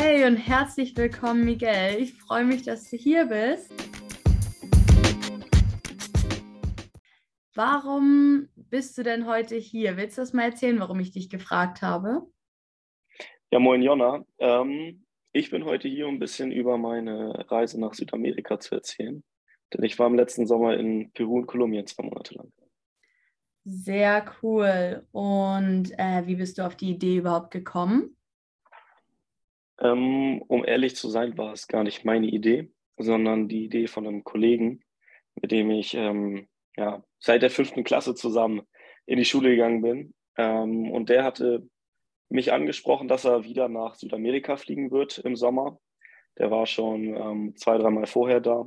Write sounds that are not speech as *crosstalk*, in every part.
Hey und herzlich willkommen, Miguel. Ich freue mich, dass du hier bist. Warum bist du denn heute hier? Willst du das mal erzählen, warum ich dich gefragt habe? Ja, moin Jonna. Ähm, ich bin heute hier, um ein bisschen über meine Reise nach Südamerika zu erzählen. Denn ich war im letzten Sommer in Peru und Kolumbien zwei Monate lang. Sehr cool. Und äh, wie bist du auf die Idee überhaupt gekommen? Ähm, um ehrlich zu sein, war es gar nicht meine Idee, sondern die Idee von einem Kollegen, mit dem ich ähm, ja, seit der fünften Klasse zusammen in die Schule gegangen bin. Ähm, und der hatte mich angesprochen, dass er wieder nach Südamerika fliegen wird im Sommer. Der war schon ähm, zwei, dreimal vorher da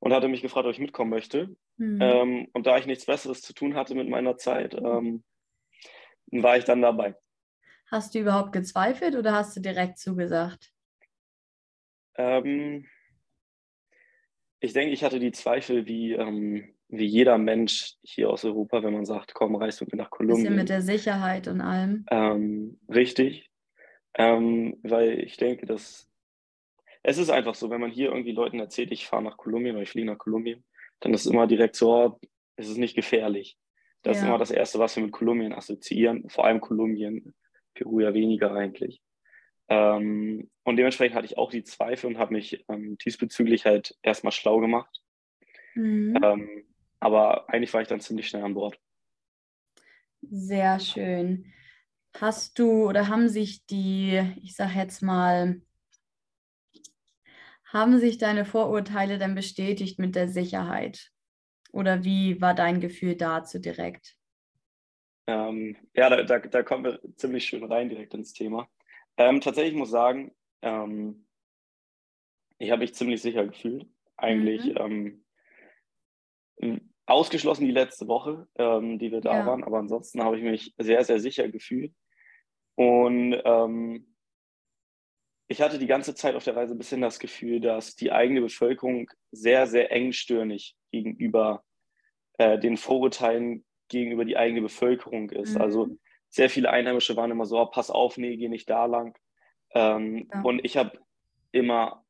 und hatte mich gefragt, ob ich mitkommen möchte. Mhm. Ähm, und da ich nichts Besseres zu tun hatte mit meiner Zeit, ähm, war ich dann dabei. Hast du überhaupt gezweifelt oder hast du direkt zugesagt? Ähm, ich denke, ich hatte die Zweifel wie, ähm, wie jeder Mensch hier aus Europa, wenn man sagt, komm, reist mit mir nach Kolumbien. Bisschen mit der Sicherheit und allem. Ähm, richtig. Ähm, weil ich denke, dass es ist einfach so, wenn man hier irgendwie Leuten erzählt, ich fahre nach Kolumbien oder ich fliege nach Kolumbien, dann ist immer direkt so, oh, es ist nicht gefährlich. Das ja. ist immer das Erste, was wir mit Kolumbien assoziieren, vor allem Kolumbien. Peru ja weniger eigentlich. Ähm, und dementsprechend hatte ich auch die Zweifel und habe mich ähm, diesbezüglich halt erstmal schlau gemacht. Mhm. Ähm, aber eigentlich war ich dann ziemlich schnell an Bord. Sehr schön. Hast du oder haben sich die, ich sage jetzt mal, haben sich deine Vorurteile dann bestätigt mit der Sicherheit? Oder wie war dein Gefühl dazu direkt? Ähm, ja, da, da, da, kommen wir ziemlich schön rein direkt ins Thema. Ähm, tatsächlich muss ich sagen, ähm, ich habe mich ziemlich sicher gefühlt. Eigentlich mhm. Ähm, ausgeschlossen die letzte Woche, ähm, die wir da ja. waren, aber ansonsten habe ich mich sehr, sehr sicher gefühlt. Und ähm, ich hatte die ganze Zeit auf der Reise ein bisschen das Gefühl, dass die eigene Bevölkerung sehr, sehr engstirnig gegenüber äh, den Vorurteilen gegenüber die eigene Bevölkerung ist. Mhm. Also sehr viele Einheimische waren immer so, oh, pass auf, nee, geh nicht da lang. Ähm, ja. Und ich habe immer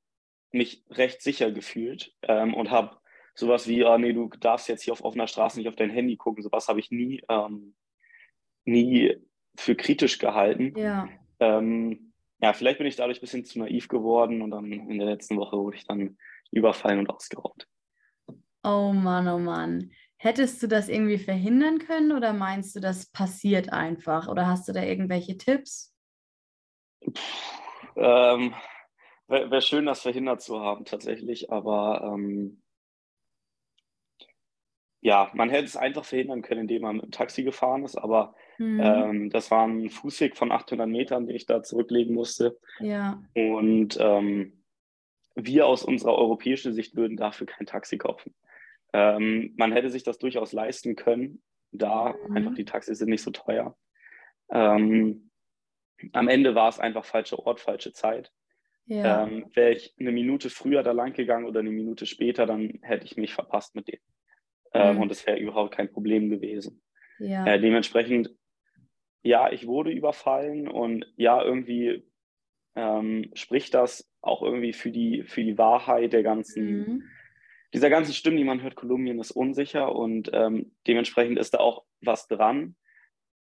mich recht sicher gefühlt ähm, und habe sowas wie, oh, nee, du darfst jetzt hier auf offener Straße nicht auf dein Handy gucken. Sowas habe ich nie, ähm, nie für kritisch gehalten. Ja. Ähm, ja, vielleicht bin ich dadurch ein bisschen zu naiv geworden und dann in der letzten Woche wurde ich dann überfallen und ausgeraubt. Oh Mann, oh Mann. Hättest du das irgendwie verhindern können oder meinst du, das passiert einfach? Oder hast du da irgendwelche Tipps? Ähm, Wäre wär schön, das verhindert zu haben, tatsächlich. Aber ähm, ja, man hätte es einfach verhindern können, indem man mit dem Taxi gefahren ist. Aber mhm. ähm, das war ein Fußweg von 800 Metern, den ich da zurücklegen musste. Ja. Und ähm, wir aus unserer europäischen Sicht würden dafür kein Taxi kaufen. Ähm, man hätte sich das durchaus leisten können, da mhm. einfach die Taxis sind nicht so teuer. Ähm, am Ende war es einfach falscher Ort, falsche Zeit. Ja. Ähm, Wäre ich eine Minute früher da lang gegangen oder eine Minute später, dann hätte ich mich verpasst mit dem. Ähm, mhm. Und es wäre überhaupt kein Problem gewesen. Ja. Äh, dementsprechend, ja, ich wurde überfallen und ja, irgendwie ähm, spricht das auch irgendwie für die, für die Wahrheit der ganzen, mhm dieser ganzen Stimmen, die man hört, Kolumbien ist unsicher und ähm, dementsprechend ist da auch was dran.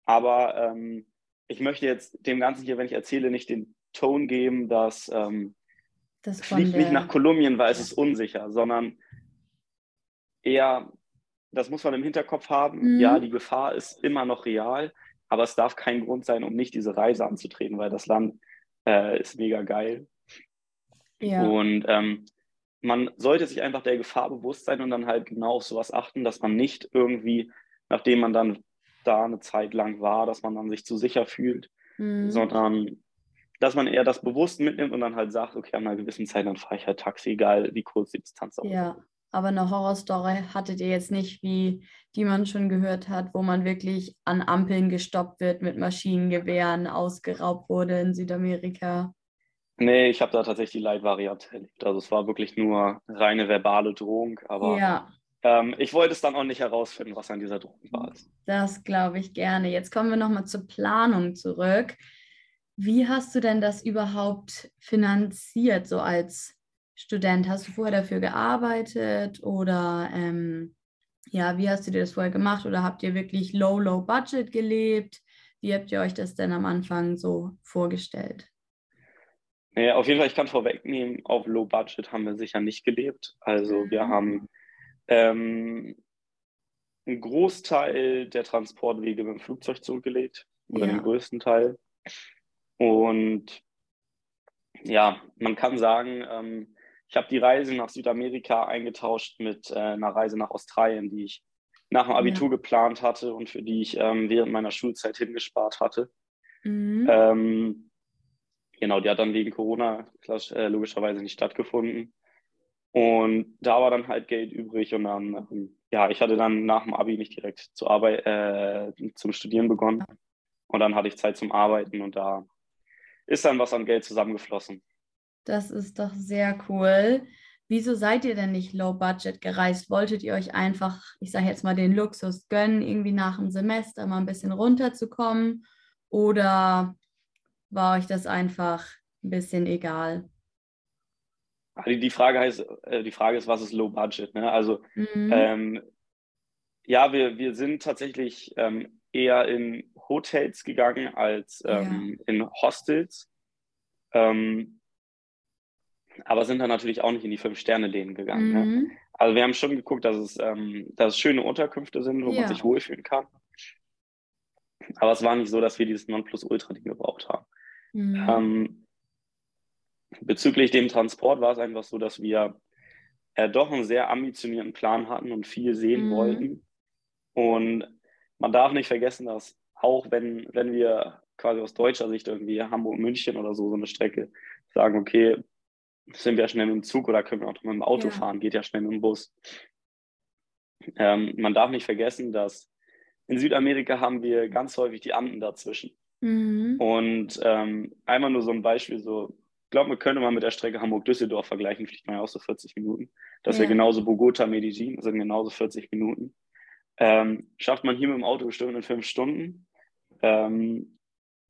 Aber ähm, ich möchte jetzt dem Ganzen hier, wenn ich erzähle, nicht den Ton geben, dass ähm, das fliegt nicht nach Kolumbien, weil es ist unsicher, sondern eher, das muss man im Hinterkopf haben, mhm. ja, die Gefahr ist immer noch real, aber es darf kein Grund sein, um nicht diese Reise anzutreten, weil das Land äh, ist mega geil. Ja. Und ähm, man sollte sich einfach der Gefahr bewusst sein und dann halt genau auf sowas achten, dass man nicht irgendwie, nachdem man dann da eine Zeit lang war, dass man dann sich zu sicher fühlt, mhm. sondern dass man eher das bewusst mitnimmt und dann halt sagt, okay, an einer gewissen Zeit, dann fahre ich halt Taxi, egal wie kurz die Distanz auch Ja, aber eine Horrorstory hattet ihr jetzt nicht, wie die man schon gehört hat, wo man wirklich an Ampeln gestoppt wird, mit Maschinengewehren ausgeraubt wurde in Südamerika. Nee, ich habe da tatsächlich die Light-Variante erlebt. Also es war wirklich nur reine verbale Drohung, aber ja. ähm, ich wollte es dann auch nicht herausfinden, was an dieser Drohung war. Das glaube ich gerne. Jetzt kommen wir nochmal zur Planung zurück. Wie hast du denn das überhaupt finanziert, so als Student? Hast du vorher dafür gearbeitet oder ähm, ja, wie hast du dir das vorher gemacht oder habt ihr wirklich low, low budget gelebt? Wie habt ihr euch das denn am Anfang so vorgestellt? Ja, auf jeden Fall, ich kann vorwegnehmen, auf Low Budget haben wir sicher nicht gelebt. Also wir mhm. haben ähm, einen Großteil der Transportwege mit dem Flugzeug zurückgelegt oder ja. den größten Teil. Und ja, man kann sagen, ähm, ich habe die Reise nach Südamerika eingetauscht mit äh, einer Reise nach Australien, die ich nach dem Abitur ja. geplant hatte und für die ich ähm, während meiner Schulzeit hingespart hatte. Mhm. Ähm, genau, die hat dann wegen Corona äh, logischerweise nicht stattgefunden. Und da war dann halt Geld übrig und dann, ähm, ja, ich hatte dann nach dem Abi nicht direkt zur äh, zum Studieren begonnen. Und dann hatte ich Zeit zum Arbeiten und da ist dann was an Geld zusammengeflossen. Das ist doch sehr cool. Wieso seid ihr denn nicht low budget gereist? Wolltet ihr euch einfach, ich sage jetzt mal, den Luxus gönnen, irgendwie nach dem Semester mal ein bisschen runterzukommen? Oder war euch das einfach ein bisschen egal? Die Frage heißt, äh, die Frage ist, was ist Low Budget? Ne? Also mhm. ähm, ja, wir, wir sind tatsächlich ähm, eher in Hotels gegangen als ähm, ja. in Hostels. Ähm, aber sind dann natürlich auch nicht in die Fünf-Sterne-Läden gegangen. Ne? Mhm. Ne? Also wir haben schon geguckt, dass es, ähm, dass es schöne Unterkünfte sind, wo ja. man sich wohlfühlen kann. Aber es war nicht so, dass wir dieses Nonplusultra-Ding gebraucht haben. Mhm. Ähm, bezüglich dem Transport war es einfach so, dass wir äh, doch einen sehr ambitionierten Plan hatten und viel sehen mhm. wollten. Und man darf nicht vergessen, dass auch wenn, wenn wir quasi aus deutscher Sicht irgendwie Hamburg-München oder so, so eine Strecke sagen, okay, sind wir schnell mit dem Zug oder können wir auch mit dem Auto ja. fahren, geht ja schnell mit dem Bus. Ähm, man darf nicht vergessen, dass in Südamerika haben wir ganz häufig die Anden dazwischen. Mhm. Und ähm, einmal nur so ein Beispiel, so, ich glaube, man könnte mal mit der Strecke Hamburg-Düsseldorf vergleichen, fliegt man ja auch so 40 Minuten. Das ja. wäre genauso Bogota-Medellin, sind genauso 40 Minuten. Ähm, schafft man hier mit dem Auto bestimmt in fünf Stunden. Ähm,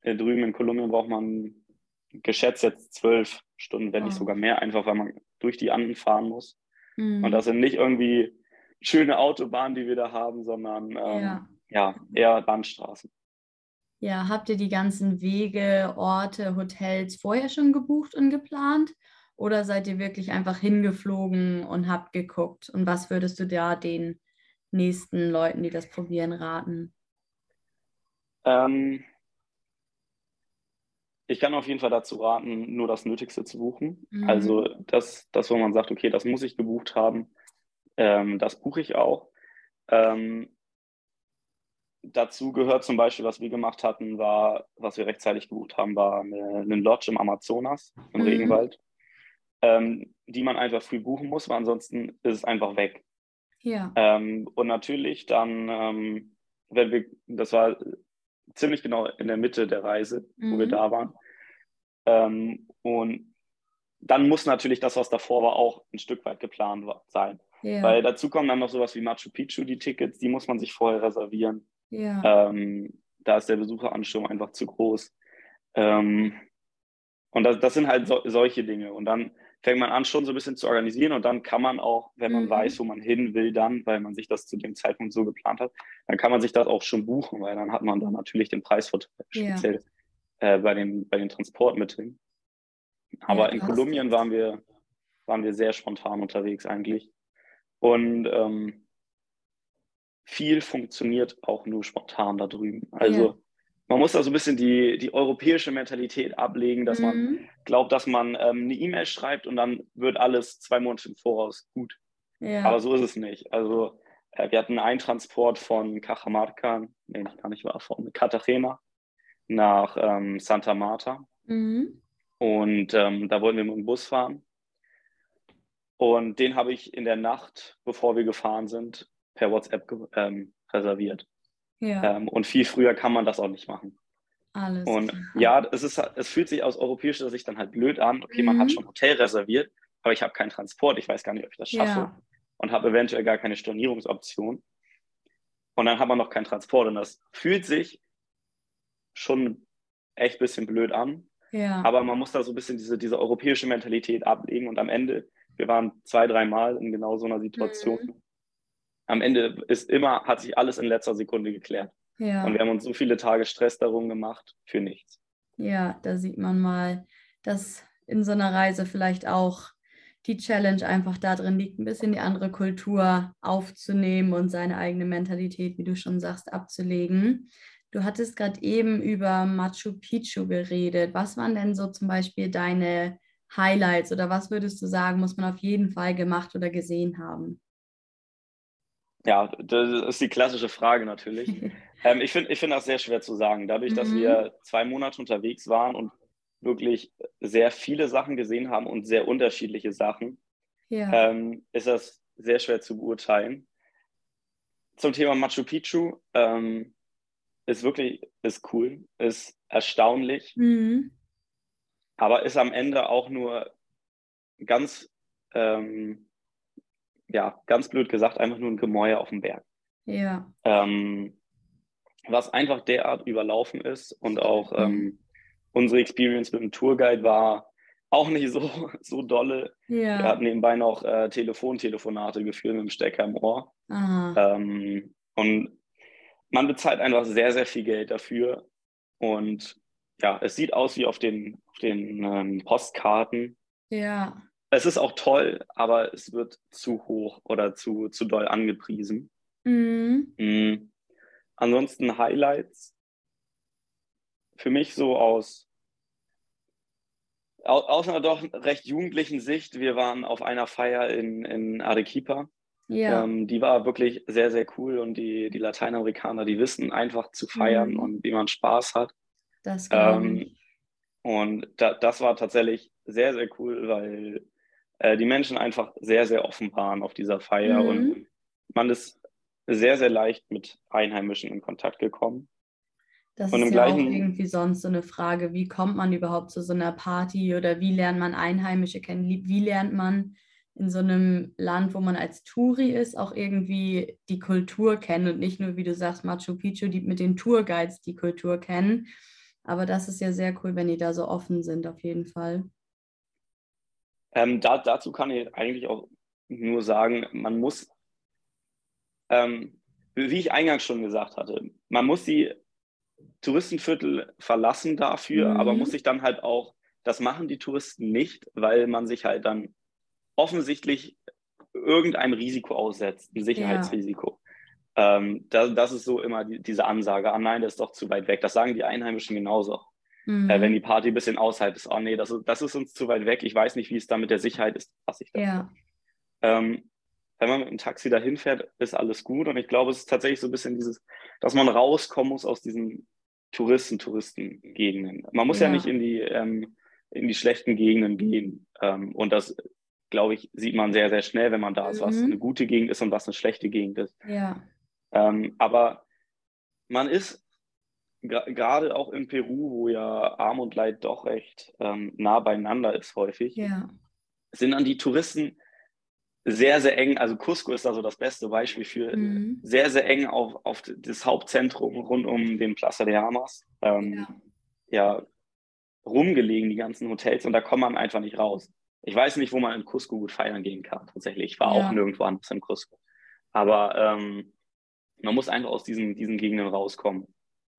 drüben in Kolumbien braucht man geschätzt jetzt zwölf Stunden, wenn nicht oh. sogar mehr, einfach weil man durch die Anden fahren muss. Mhm. Und das sind nicht irgendwie schöne Autobahnen, die wir da haben, sondern ähm, ja. ja, eher Landstraßen. Ja, habt ihr die ganzen Wege, Orte, Hotels vorher schon gebucht und geplant? Oder seid ihr wirklich einfach hingeflogen und habt geguckt? Und was würdest du da den nächsten Leuten, die das probieren, raten? Ähm, ich kann auf jeden Fall dazu raten, nur das Nötigste zu buchen. Mhm. Also das, das, wo man sagt, okay, das muss ich gebucht haben, ähm, das buche ich auch. Ähm, dazu gehört zum Beispiel, was wir gemacht hatten, war, was wir rechtzeitig gebucht haben, war eine, Lodge im Amazonas, im mhm. Regenwald, ähm, die man einfach früh buchen muss, weil ansonsten ist es einfach weg. Ja. Ähm, und natürlich dann, ähm, wenn wir, das war ziemlich genau in der Mitte der Reise, mhm. wo wir mhm. da waren. Ähm, und dann muss natürlich das, was davor war, auch ein Stück weit geplant sein. Ja. Weil dazu kommen dann noch sowas wie Machu Picchu, die Tickets, die muss man sich vorher reservieren. Ja. Ähm, da ist der Besucheransturm einfach zu groß. Ähm, und das, das, sind halt so, solche Dinge. Und dann fängt man an, schon so ein bisschen zu organisieren und dann kann man auch, wenn man mhm. weiß, wo man hin will, dann, weil man sich das zu dem Zeitpunkt so geplant hat, dann kann man sich das auch schon buchen, weil dann hat man dann natürlich den Preisvorteil, speziell ja. äh, bei, den, bei den Transportmitteln. Aber ja, in Kolumbien waren wir, waren wir sehr spontan unterwegs eigentlich. Und ähm, viel funktioniert auch nur spontan da drüben. Also ja man muss da so ein bisschen die, die europäische Mentalität ablegen, dass mhm. man glaubt, dass man ähm, eine E-Mail schreibt und dann wird alles zwei Monate im Voraus gut. Ja. Aber so ist es nicht. Also äh, wir hatten einen Transport von Cajamarca, nee, gar nicht war, von Cartagena nach ähm, Santa Marta. Mhm. Und ähm, da wollten wir mit dem Bus fahren. Und den habe ich in der Nacht, bevor wir gefahren sind, per WhatsApp ähm, reserviert. Ja. Ähm, und viel früher kann man das auch nicht machen. Alles und klar. ja, es, ist, es fühlt sich aus europäischer Sicht dann halt blöd an. Okay, mhm. man hat mhm. schon Hotel reserviert, aber ich habe keinen Transport, ich weiß gar nicht, ob ich das schaffe ja. und habe eventuell gar keine Stornierungsoption. Und dann hat man noch keinen Transport und das fühlt sich schon echt ein bisschen blöd an. Ja. Aber man muss da so ein bisschen diese, diese europäische Mentalität ablegen und am Ende, wir waren zwei, dreimal in genau so einer Situation. Mhm. Am Ende ist immer, hat sich alles in letzter Sekunde geklärt. Ja. Und wir haben uns so viele Tage Stress darum gemacht für nichts. Ja, da sieht man mal, dass in so einer Reise vielleicht auch die Challenge einfach darin liegt, ein bisschen die andere Kultur aufzunehmen und seine eigene Mentalität, wie du schon sagst, abzulegen. Du hattest gerade eben über Machu Picchu geredet. Was waren denn so zum Beispiel deine Highlights oder was würdest du sagen, muss man auf jeden Fall gemacht oder gesehen haben? Ja, das ist die klassische Frage natürlich. *laughs* ähm, ich finde ich find das sehr schwer zu sagen. Dadurch, dass mhm. wir zwei Monate unterwegs waren und wirklich sehr viele Sachen gesehen haben und sehr unterschiedliche Sachen, ja. ähm, ist das sehr schwer zu beurteilen. Zum Thema Machu Picchu ähm, ist wirklich ist cool, ist erstaunlich, mhm. aber ist am Ende auch nur ganz, ähm, ja, ganz blöd gesagt, einfach nur ein Gemäuer auf dem Berg. Ja. Ähm, was einfach derart überlaufen ist und auch mhm. ähm, unsere Experience mit dem Tourguide war auch nicht so, *laughs* so dolle. Ja. Wir hatten nebenbei noch äh, Telefontelefonate geführt mit dem Stecker im Ohr. Ähm, und man bezahlt einfach sehr, sehr viel Geld dafür. Und ja, es sieht aus wie auf den, auf den ähm, Postkarten. Ja. Es ist auch toll, aber es wird zu hoch oder zu, zu doll angepriesen. Mhm. Mhm. Ansonsten Highlights für mich so aus aus einer doch recht jugendlichen Sicht, wir waren auf einer Feier in, in Arequipa. Ja. Ähm, die war wirklich sehr, sehr cool und die, die Lateinamerikaner, die wissen einfach zu feiern mhm. und wie man Spaß hat. Das ähm, Und da, das war tatsächlich sehr, sehr cool, weil äh, die Menschen einfach sehr, sehr offen waren auf dieser Feier mhm. und man ist sehr, sehr leicht mit Einheimischen in Kontakt gekommen. Das und ist ja auch irgendwie sonst so eine Frage, wie kommt man überhaupt zu so einer Party oder wie lernt man Einheimische kennen? Wie lernt man in so einem Land, wo man als Touri ist, auch irgendwie die Kultur kennen und nicht nur, wie du sagst, Machu Picchu, die mit den Tourguides die Kultur kennen. Aber das ist ja sehr cool, wenn die da so offen sind, auf jeden Fall. Ähm, da, dazu kann ich eigentlich auch nur sagen, man muss, ähm, wie ich eingangs schon gesagt hatte, man muss die Touristenviertel verlassen dafür, mhm. aber muss sich dann halt auch, das machen die Touristen nicht, weil man sich halt dann offensichtlich irgendeinem Risiko aussetzt, ein Sicherheitsrisiko. Ja. Ähm, das, das, ist so immer die, diese Ansage, ah nein, das ist doch zu weit weg. Das sagen die Einheimischen genauso. Mhm. Äh, wenn die Party ein bisschen außerhalb ist, oh nee, das, das ist uns zu weit weg, ich weiß nicht, wie es da mit der Sicherheit ist, was ich da. Ja. Ähm, wenn man mit dem Taxi dahin fährt, ist alles gut. Und ich glaube, es ist tatsächlich so ein bisschen dieses, dass man rauskommen muss aus diesen Touristen, Touristengegenden. Man muss ja, ja nicht in die, ähm, in die schlechten Gegenden gehen. Ähm, und das, glaube ich, sieht man sehr, sehr schnell, wenn man da ist, mhm. was eine gute Gegend ist und was eine schlechte Gegend ist. Ja. Ähm, aber man ist gerade auch in Peru, wo ja Arm und Leid doch recht ähm, nah beieinander ist häufig, ja. sind dann die Touristen sehr, sehr eng, also Cusco ist da so das beste Beispiel für mhm. sehr, sehr eng auf, auf das Hauptzentrum rund um den Plaza de Armas. Ähm, ja. ja, rumgelegen, die ganzen Hotels, und da kommt man einfach nicht raus. Ich weiß nicht, wo man in Cusco gut feiern gehen kann, tatsächlich. Ich war ja. auch nirgendwo anders in Cusco. Aber ähm, man muss einfach aus diesen, diesen Gegenden rauskommen.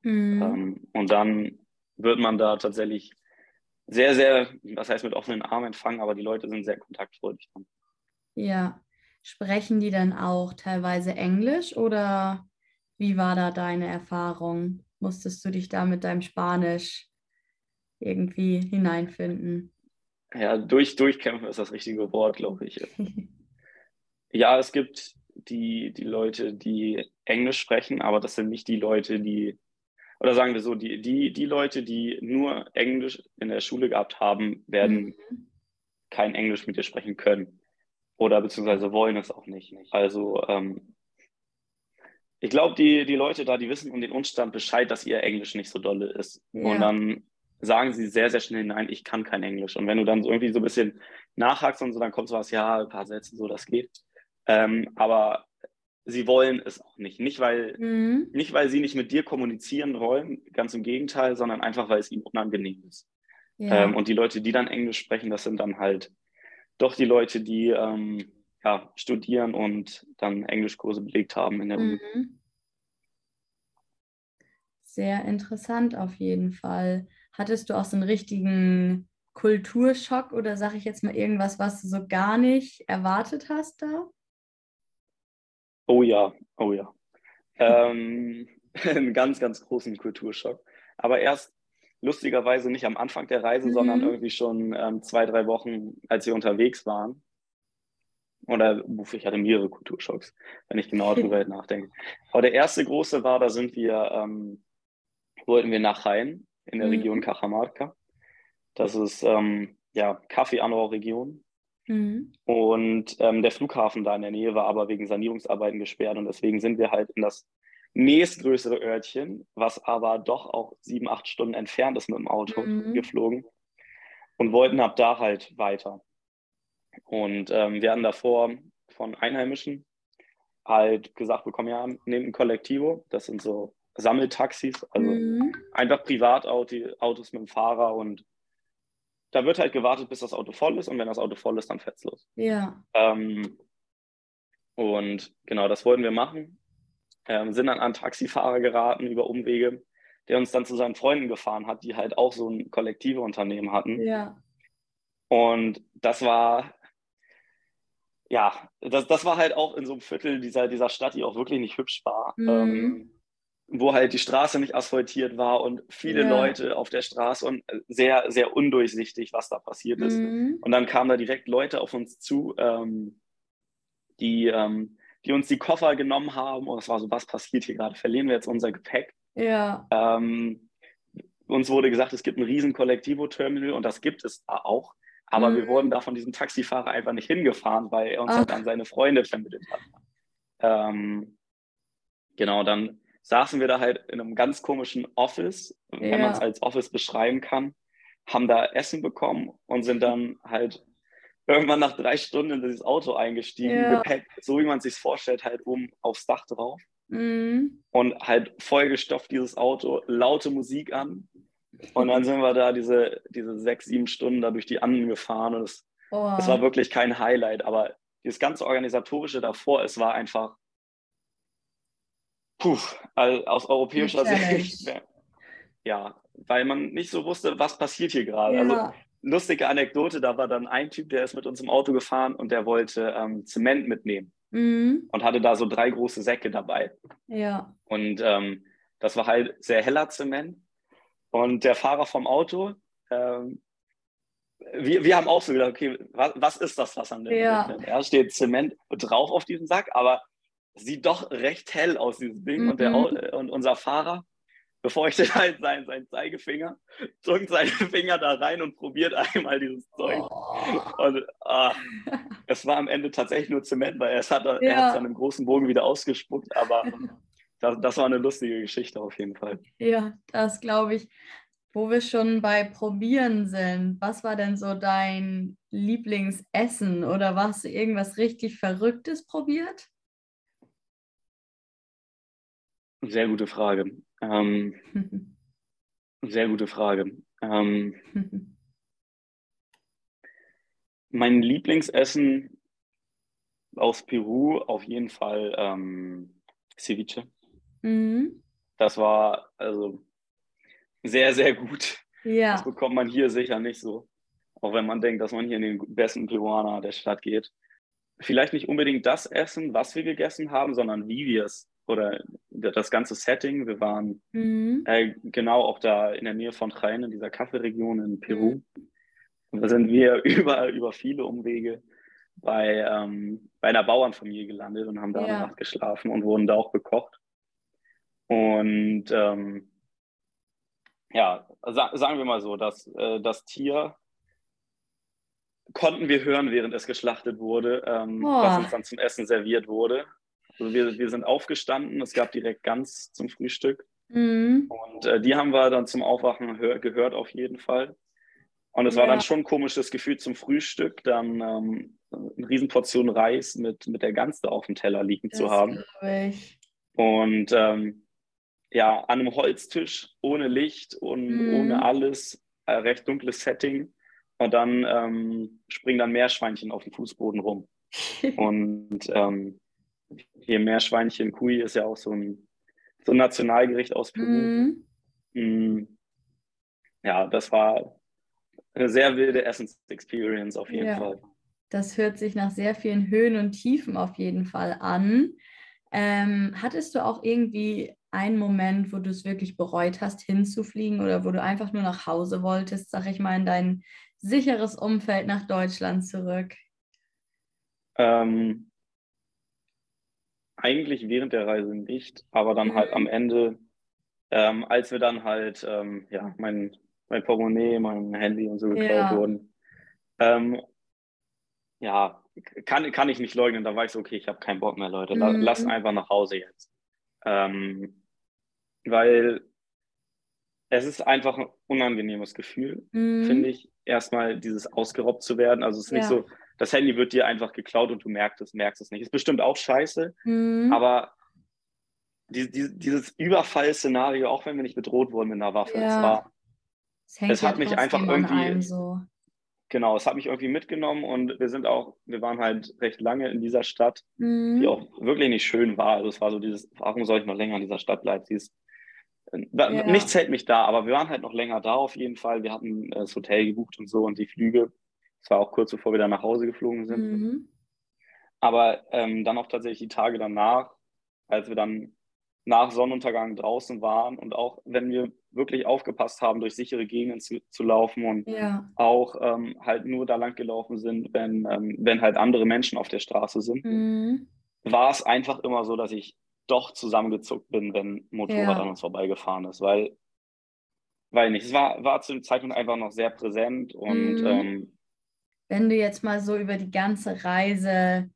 Mhm. Ähm, und dann wird man da tatsächlich sehr, sehr, was heißt mit offenen Armen empfangen, aber die Leute sind sehr kontaktfreudig. Ja. Sprechen die dann auch teilweise Englisch oder wie war da deine Erfahrung? Musstest du dich da mit deinem Spanisch irgendwie hineinfinden? Ja, durch, durchkämpfen ist das richtige Wort, glaube ich. *laughs* ja, es gibt die, die Leute, die Englisch sprechen, aber das sind nicht die Leute, die, oder sagen wir so, die, die, die Leute, die nur Englisch in der Schule gehabt haben, werden mhm. kein Englisch mit dir sprechen können oder beziehungsweise wollen es auch nicht. Also ähm, ich glaube, die, die Leute da, die wissen um den Umstand Bescheid, dass ihr Englisch nicht so dolle ist. Ja. Und dann sagen sie sehr, sehr schnell, nein, ich kann kein Englisch. Und wenn du dann so irgendwie so ein bisschen nachhakst und so, dann kommt so was, ja, ein paar Sätze, so, das geht. Ähm, aber sie wollen es auch nicht. Nicht weil, Mhm. nicht, weil sie nicht mit dir kommunizieren wollen, ganz im Gegenteil, sondern einfach, weil es ihnen unangenehm ist. Ja. Ähm, und die Leute, die dann Englisch sprechen, das sind dann halt doch die Leute, die ähm, ja, studieren und dann Englischkurse belegt haben in der Uni. Mhm. Sehr interessant auf jeden Fall. Hattest du auch so einen richtigen Kulturschock oder sag ich jetzt mal irgendwas, was du so gar nicht erwartet hast da? Oh ja, oh ja. *laughs* Ähm, *laughs* einen ganz, ganz großen Kulturschock. Aber erst lustigerweise nicht am Anfang der Reise, Mhm. sondern irgendwie schon ähm, zwei, drei Wochen, als wir unterwegs waren. Oder ich hatte mehrere Kulturschocks, wenn ich genauer drüber *laughs* nachdenke. Aber der erste große war, da sind wir, ähm, wollten wir nach Jaén in der Mhm. Region Cajamarca. Das ist ähm, ja Kaffeeanbauregion. Mhm. Und ähm, der Flughafen da in der Nähe war aber wegen Sanierungsarbeiten gesperrt und deswegen sind wir halt in das nächstgrößere Örtchen, was aber doch auch sieben, acht Stunden entfernt ist mit dem Auto Mhm. geflogen und wollten ab da halt weiter. Und ähm, wir hatten davor von Einheimischen halt gesagt bekommen, ja, nehmt ein Kollektivo, das sind so Sammeltaxis, also Mhm. einfach Privatautos mit dem Fahrer und da wird halt gewartet, bis das Auto voll ist und wenn das Auto voll ist, dann fährt's los. Ja. Ähm, und genau, das wollten wir machen. Ähm, sind dann an einen Taxifahrer geraten über Umwege, der uns dann zu seinen Freunden gefahren hat, die halt auch so ein kollektive Unternehmen hatten. Ja. Und das war, ja, das, das war halt auch in so einem Viertel dieser, dieser Stadt, die auch wirklich nicht hübsch war. Mhm. Ähm, wo halt die Straße nicht asphaltiert war und viele Ja. Leute auf der Straße und sehr, sehr undurchsichtig, was da passiert ist. Mhm. Und dann kamen da direkt Leute auf uns zu, ähm, die, ähm, die uns die Koffer genommen haben. Und es war so, was passiert hier gerade? Verlieren wir jetzt unser Gepäck? Ja. Ähm, uns wurde gesagt, es gibt ein riesen Kollektivo-Terminal und das gibt es da auch. Aber Mhm. wir wurden da von diesem Taxifahrer einfach nicht hingefahren, weil er uns Ach. halt an seine Freunde vermittelt hat. Ähm, genau, dann saßen wir da halt in einem ganz komischen Office, wenn Ja. man es als Office beschreiben kann, haben da Essen bekommen und sind dann halt irgendwann nach drei Stunden in dieses Auto eingestiegen, Ja. Gepäck, so wie man es sich vorstellt, halt oben aufs Dach drauf Mhm. und halt vollgestopft dieses Auto, laute Musik an. Und dann sind wir da diese, diese sechs, sieben Stunden da durch die Anden gefahren und es, Oh. es war wirklich kein Highlight, aber dieses ganze Organisatorische davor, es war einfach, puh, also aus europäischer. Sicht, *laughs* ja, weil man nicht so wusste, was passiert hier gerade. Also ja. lustige Anekdote, da war dann ein Typ, der ist mit uns im Auto gefahren und der wollte ähm, Zement mitnehmen Mhm. und hatte da so drei große Säcke dabei. Ja. Und ähm, das war halt sehr heller Zement. Und der Fahrer vom Auto, ähm, wir, wir haben auch so gedacht, okay, was, was ist das, was an dem Ja. mitnimmt? Ja, steht Zement drauf auf diesem Sack, aber sieht doch recht hell aus, dieses Ding. Und, der, Mhm. Au- und unser Fahrer befeuchtet *laughs* halt seinen, seinen Zeigefinger, drückt seinen *laughs* Finger da rein und probiert einmal dieses Zeug. Oh. Und ah, es war am Ende tatsächlich nur Zement, weil er es hat, er Ja. hat es dann im großen Bogen wieder ausgespuckt, aber das, das war eine lustige Geschichte auf jeden Fall. Ja, das glaube ich. Wo wir schon bei Probieren sind, was war denn so dein Lieblingsessen oder hast du irgendwas richtig Verrücktes probiert? Sehr gute Frage. Ähm, *laughs* sehr gute Frage. Ähm, *laughs* mein Lieblingsessen aus Peru auf jeden Fall ähm, Ceviche. mhm. Das war also sehr, sehr gut. Das Ja, bekommt man hier sicher nicht so. Auch wenn man denkt, dass man hier in den besten Peruaner der Stadt geht. Vielleicht nicht unbedingt das Essen, was wir gegessen haben, sondern wie wir es oder das ganze Setting. Wir waren mhm. äh, genau auch da in der Nähe von Jaén, in dieser Kaffeeregion in Peru. Und da sind wir *laughs* über, über viele Umwege bei, ähm, bei einer Bauernfamilie gelandet und haben da Ja. eine Nacht geschlafen und wurden da auch bekocht. Und ähm, ja, sa sagen wir mal so, dass äh, das Tier konnten wir hören, während es geschlachtet wurde, ähm, was uns dann zum Essen serviert wurde. Also wir, wir sind aufgestanden, es gab direkt Gans zum Frühstück Mhm. und äh, die haben wir dann zum Aufwachen hör gehört auf jeden Fall. Und es ja. war dann schon ein komisches Gefühl zum Frühstück, dann ähm, eine Riesenportion Reis mit, mit der Ganze auf dem Teller liegen das zu haben. Und ähm, ja, an einem Holztisch ohne Licht und mhm. ohne alles, äh, recht dunkles Setting. Und dann ähm, springen dann Meerschweinchen auf dem Fußboden rum. *laughs* und ähm, hier Meerschweinchen, Kui ist ja auch so ein, so ein Nationalgericht aus Peru. Mhm. Mhm. Ja, das war eine sehr wilde Essens-Experience auf jeden ja. Fall. Das hört sich nach sehr vielen Höhen und Tiefen auf jeden Fall an. Ähm, hattest du auch irgendwie einen Moment, wo du es wirklich bereut hast, hinzufliegen oder wo du einfach nur nach Hause wolltest, sag ich mal, in dein sicheres Umfeld nach Deutschland zurück? Ähm, eigentlich während der Reise nicht, aber dann halt mhm. am Ende, ähm, als wir dann halt, ähm, ja, mein, mein Portemonnaie, mein Handy und so geklaut ja. wurden. Ähm, ja, kann, kann ich nicht leugnen, da war ich so, okay, ich habe keinen Bock mehr, Leute, mhm. lass einfach nach Hause jetzt. Ähm, weil es ist einfach ein unangenehmes Gefühl, mhm. finde ich, erstmal dieses ausgeraubt zu werden. Also es ist ja. nicht so, das Handy wird dir einfach geklaut und du merkst es, merkst es nicht. Ist bestimmt auch scheiße, mhm. aber die, die, dieses Überfallszenario, auch wenn wir nicht bedroht wurden mit einer Waffe, ja. es war, es hat mich einfach irgendwie, so. genau, es hat mich irgendwie mitgenommen und wir sind auch, wir waren halt recht lange in dieser Stadt, mhm. die auch wirklich nicht schön war. Also es war so dieses, warum soll ich noch länger in dieser Stadt bleiben? Sie ist ja. Nichts hält mich da, aber wir waren halt noch länger da auf jeden Fall. Wir hatten äh, das Hotel gebucht und so und die Flüge. Das war auch kurz bevor wir dann nach Hause geflogen sind. Mhm. Aber ähm, dann auch tatsächlich die Tage danach, als wir dann nach Sonnenuntergang draußen waren und auch wenn wir wirklich aufgepasst haben, durch sichere Gegenden zu, zu laufen und ja. auch ähm, halt nur da lang gelaufen sind, wenn, ähm, wenn halt andere Menschen auf der Straße sind, mhm. war es einfach immer so, dass ich doch zusammengezuckt bin, wenn ein Motorrad ja. an uns vorbeigefahren ist, weil, weil nicht, es war, war zu dem Zeitpunkt einfach noch sehr präsent und mhm. ähm, wenn du jetzt mal so über die ganze Reise,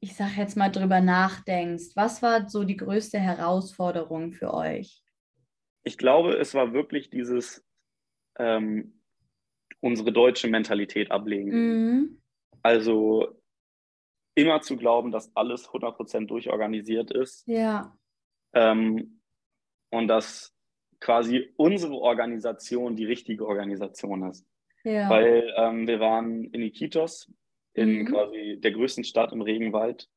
ich sag jetzt mal drüber nachdenkst, was war so die größte Herausforderung für euch? Ich glaube, es war wirklich dieses ähm, unsere deutsche Mentalität ablegen. Mhm. Also immer zu glauben, dass alles 100% durchorganisiert ist. Ja. Ähm, und dass quasi unsere Organisation die richtige Organisation ist. Ja. Weil ähm, wir waren in Iquitos, in mhm. quasi der größten Stadt im Regenwald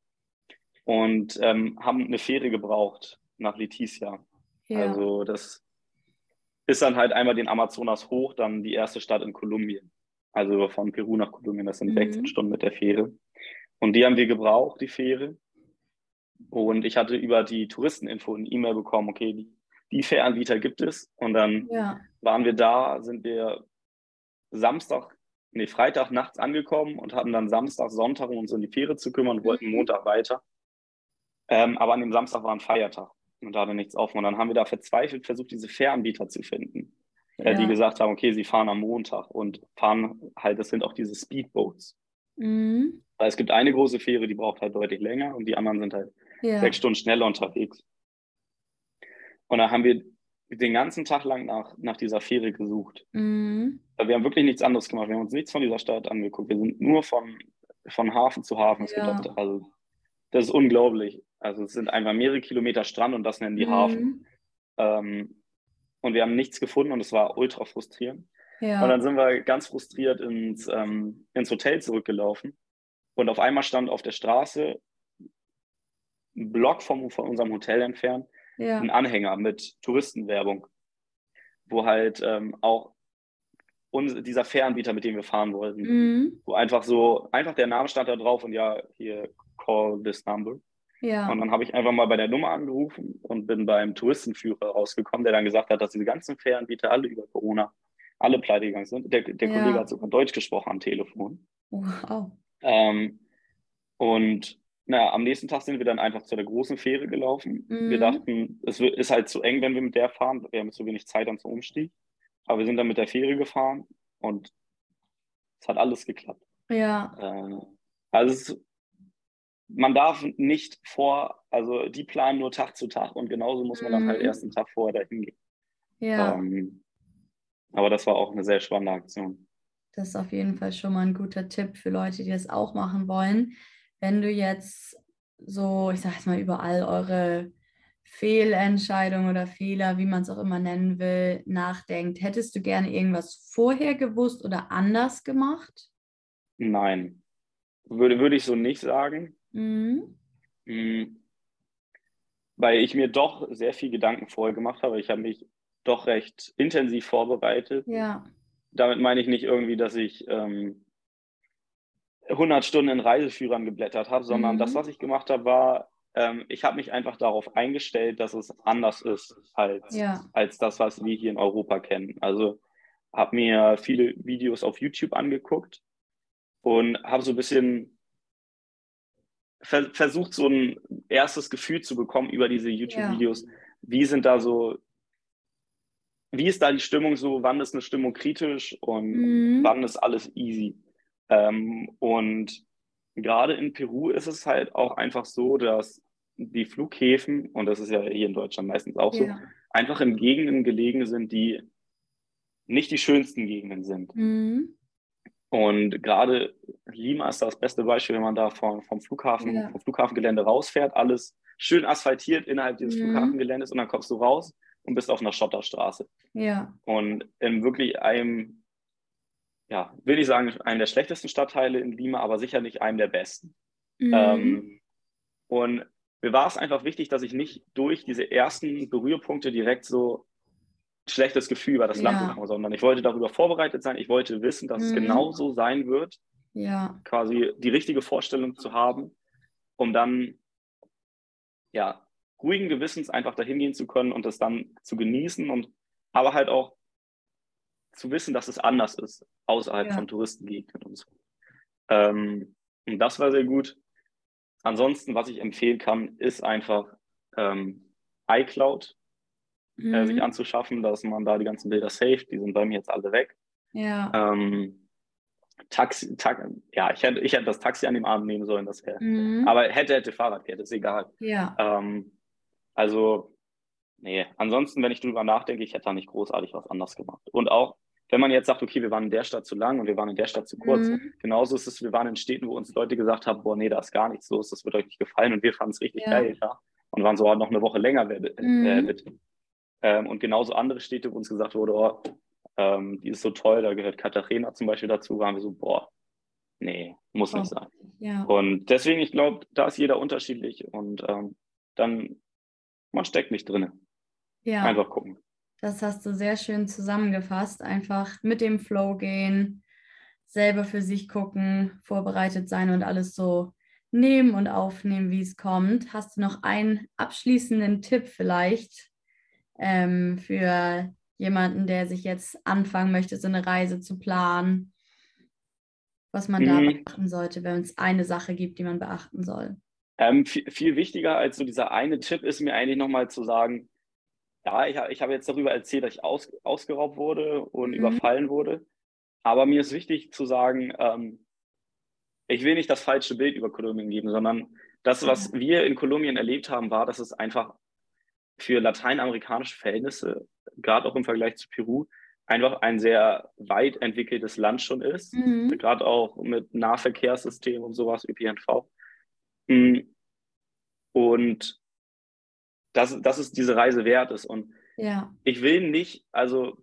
und ähm, haben eine Fähre gebraucht nach Leticia. Ja. Also das ist dann halt einmal den Amazonas hoch, dann die erste Stadt in Kolumbien. Also von Peru nach Kolumbien, das sind mhm. 16 Stunden mit der Fähre. Und die haben wir gebraucht, die Fähre. Und ich hatte über die Touristeninfo eine E-Mail bekommen, okay, die, die Fähranbieter gibt es. Und dann ja. waren wir da, sind wir Samstag, nee, Freitag nachts angekommen und hatten dann Samstag, Sonntag, um uns um die Fähre zu kümmern und wollten. Montag weiter. Ähm, aber an dem Samstag war ein Feiertag und da hatte nichts offen. Und dann haben wir da verzweifelt versucht, diese Fähranbieter zu finden, ja. äh, die gesagt haben, okay, sie fahren am Montag und fahren halt, das sind auch diese Speedboats. Mhm. Weil es gibt eine große Fähre, die braucht halt deutlich länger und die anderen sind halt ja. sechs Stunden schneller unterwegs. Und da haben wir den ganzen Tag lang nach, nach dieser Fähre gesucht. Mhm. Wir haben wirklich nichts anderes gemacht. Wir haben uns nichts von dieser Stadt angeguckt. Wir sind nur von, von Hafen zu Hafen. Ja. Gedacht, also, das ist unglaublich. Also es sind einfach mehrere Kilometer Strand und das nennen die mhm. Hafen. Ähm, und wir haben nichts gefunden und es war ultra frustrierend. Ja. Und dann sind wir ganz frustriert ins, ähm, ins Hotel zurückgelaufen und auf einmal stand auf der Straße, ein Block vom, von unserem Hotel entfernt, ja. ein Anhänger mit Touristenwerbung, wo halt ähm, auch uns, dieser Fähranbieter, mit dem wir fahren wollten, mhm. wo einfach so, einfach der Name stand da drauf und ja, hier, call this number. Ja. Und dann habe ich einfach mal bei der Nummer angerufen und bin beim Touristenführer rausgekommen, der dann gesagt hat, dass diese ganzen Fähranbieter alle über Corona alle pleite gegangen sind. Der, der ja. Kollege hat sogar Deutsch gesprochen am Telefon. Wow. Ähm, und na, am nächsten Tag sind wir dann einfach zu der großen Fähre gelaufen. Mhm. Wir dachten, es ist halt zu eng, wenn wir mit der fahren. Wir haben zu wenig Zeit dann zum Umstieg. Aber wir sind dann mit der Fähre gefahren und es hat alles geklappt. Ja. Äh, also es, man darf nicht vor, also die planen nur Tag zu Tag und genauso muss man mhm. dann halt mhm. erst einen Tag vorher dahin gehen. Ja. Ähm, aber das war auch eine sehr spannende Aktion. Das ist auf jeden Fall schon mal ein guter Tipp für Leute, die das auch machen wollen. Wenn du jetzt so, ich sag jetzt mal, überall eure Fehlentscheidung oder Fehler, wie man es auch immer nennen will, nachdenkt, hättest du gerne irgendwas vorher gewusst oder anders gemacht? Nein, würde, würde ich so nicht sagen. Mhm. Mhm. Weil ich mir doch sehr viel Gedanken vorher gemacht habe. Ich habe mich doch recht intensiv vorbereitet. Ja. Damit meine ich nicht irgendwie, dass ich ähm, 100 Stunden in Reiseführern geblättert habe, sondern mhm. das, was ich gemacht habe, war, ähm, ich habe mich einfach darauf eingestellt, dass es anders ist als, ja. als das, was wir hier in Europa kennen. Also habe mir viele Videos auf YouTube angeguckt und habe so ein bisschen ver versucht, so ein erstes Gefühl zu bekommen über diese YouTube-Videos. Ja. Wie sind da so, wie ist da die Stimmung so, wann ist eine Stimmung kritisch und mhm. wann ist alles easy? Ähm, und gerade in Peru ist es halt auch einfach so, dass die Flughäfen, und das ist ja hier in Deutschland meistens auch so, ja. einfach in Gegenden gelegen sind, die nicht die schönsten Gegenden sind. Mhm. Und gerade Lima ist das beste Beispiel, wenn man da vom, vom Flughafen, ja. vom Flughafengelände rausfährt, alles schön asphaltiert innerhalb dieses mhm. Flughafengeländes und dann kommst du raus und bist auf einer Schotterstraße. Ja. Und in wirklich einem ja, will ich sagen, einem der schlechtesten Stadtteile in Lima, aber sicher nicht einem der besten. Mhm. Ähm, und mir war es einfach wichtig, dass ich nicht durch diese ersten Berührpunkte direkt so ein schlechtes Gefühl über das ja. Land bekomme, sondern ich wollte darüber vorbereitet sein. Ich wollte wissen, dass mhm. es genau so sein wird. Ja. Quasi die richtige Vorstellung zu haben, um dann ja ruhigen Gewissens einfach dahin gehen zu können und das dann zu genießen und aber halt auch zu wissen, dass es anders ist, außerhalb ja. von Touristengegenden und so. Ähm, und das war sehr gut. Ansonsten, was ich empfehlen kann, ist einfach ähm, iCloud äh, mhm. äh, sich anzuschaffen, dass man da die ganzen Bilder saved. Die sind bei mir jetzt alle weg. Ja. Ähm, Taxi, ta ja, ich hätte, ich hätte das Taxi an dem Abend nehmen sollen, das wäre. Mhm. Aber hätte, hätte Fahrradkette, ist egal. Ja. Ähm, also Nee, ansonsten, wenn ich drüber nachdenke, ich hätte da nicht großartig was anders gemacht. Und auch, wenn man jetzt sagt, okay, wir waren in der Stadt zu lang und wir waren in der Stadt zu kurz, mhm. genauso ist es, wir waren in Städten, wo uns Leute gesagt haben, boah, nee, da ist gar nichts los, das wird euch nicht gefallen und wir fanden es richtig ja. geil, ja. Und waren so, oh, noch eine Woche länger, äh, mhm. bitte. Ähm, und genauso andere Städte, wo uns gesagt wurde, oh, ähm, die ist so toll, da gehört Katharina zum Beispiel dazu, waren wir so, boah, nee, muss oh. nicht sein. Ja. Und deswegen, ich glaube, da ist jeder unterschiedlich und ähm, dann, man steckt nicht drin. Ja. Einfach gucken. Das hast du sehr schön zusammengefasst. Einfach mit dem Flow gehen, selber für sich gucken, vorbereitet sein und alles so nehmen und aufnehmen, wie es kommt. Hast du noch einen abschließenden Tipp vielleicht ähm, für jemanden, der sich jetzt anfangen möchte, so eine Reise zu planen? Was man mhm. da beachten sollte, wenn es eine Sache gibt, die man beachten soll? Ähm, viel, viel, wichtiger als so dieser eine Tipp ist mir eigentlich nochmal zu sagen, ja, ich, ich habe jetzt darüber erzählt, dass ich aus, ausgeraubt wurde und mhm. überfallen wurde. Aber mir ist wichtig zu sagen, ähm, ich will nicht das falsche Bild über Kolumbien geben, sondern das, was wir in Kolumbien erlebt haben, war, dass es einfach für lateinamerikanische Verhältnisse, gerade auch im Vergleich zu Peru, einfach ein sehr weit entwickeltes Land schon ist, mhm. gerade auch mit Nahverkehrssystem und sowas, ÖPNV. Mm. Und dass, dass es diese Reise wert ist. Und ja. ich will nicht, also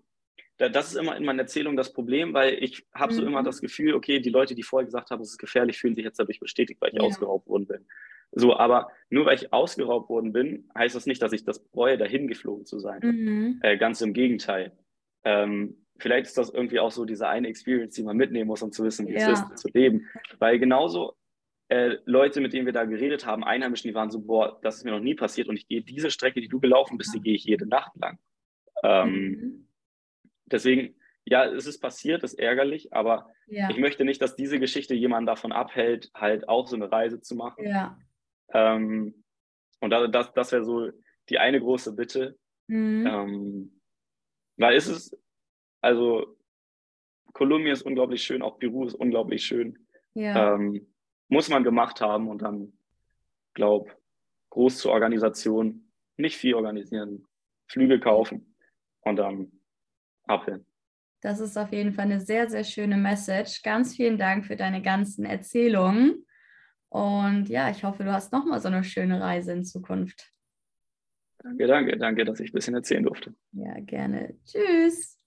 das ist immer in meiner Erzählung das Problem, weil ich habe so immer mhm. das Gefühl, okay, die Leute, die vorher gesagt haben, es ist gefährlich, fühlen sich jetzt dadurch bestätigt, weil ich ja. ausgeraubt worden bin. So, aber nur weil ich ausgeraubt worden bin, heißt das nicht, dass ich das bereue, dahin geflogen zu sein. Mhm. Äh, ganz im Gegenteil. Ähm, vielleicht ist das irgendwie auch so diese eine Experience, die man mitnehmen muss, um zu wissen, wie ja. es ist, zu leben. Weil genauso äh, Leute, mit denen wir da geredet haben, Einheimischen, die waren so, boah, das ist mir noch nie passiert und ich gehe diese Strecke, die du gelaufen bist, die gehe ich jede Nacht lang. Ähm, mhm. Deswegen, ja, es ist passiert, ist ärgerlich, aber ja. ich möchte nicht, dass diese Geschichte jemanden davon abhält, halt auch so eine Reise zu machen. Ja. Ähm, und das, das wäre so die eine große Bitte. Mhm. Ähm, weil es ist, also Kolumbien ist unglaublich schön, auch Peru ist unglaublich schön. Ja. Ähm, muss man gemacht haben und dann, glaube groß zur Organisation, nicht viel organisieren, Flüge kaufen und dann abhören. Das ist auf jeden Fall eine sehr, sehr schöne Message. Ganz vielen Dank für deine ganzen Erzählungen. Und ja, ich hoffe, du hast nochmal so eine schöne Reise in Zukunft. Danke, danke, danke, dass ich ein bisschen erzählen durfte. Ja, gerne. Tschüss.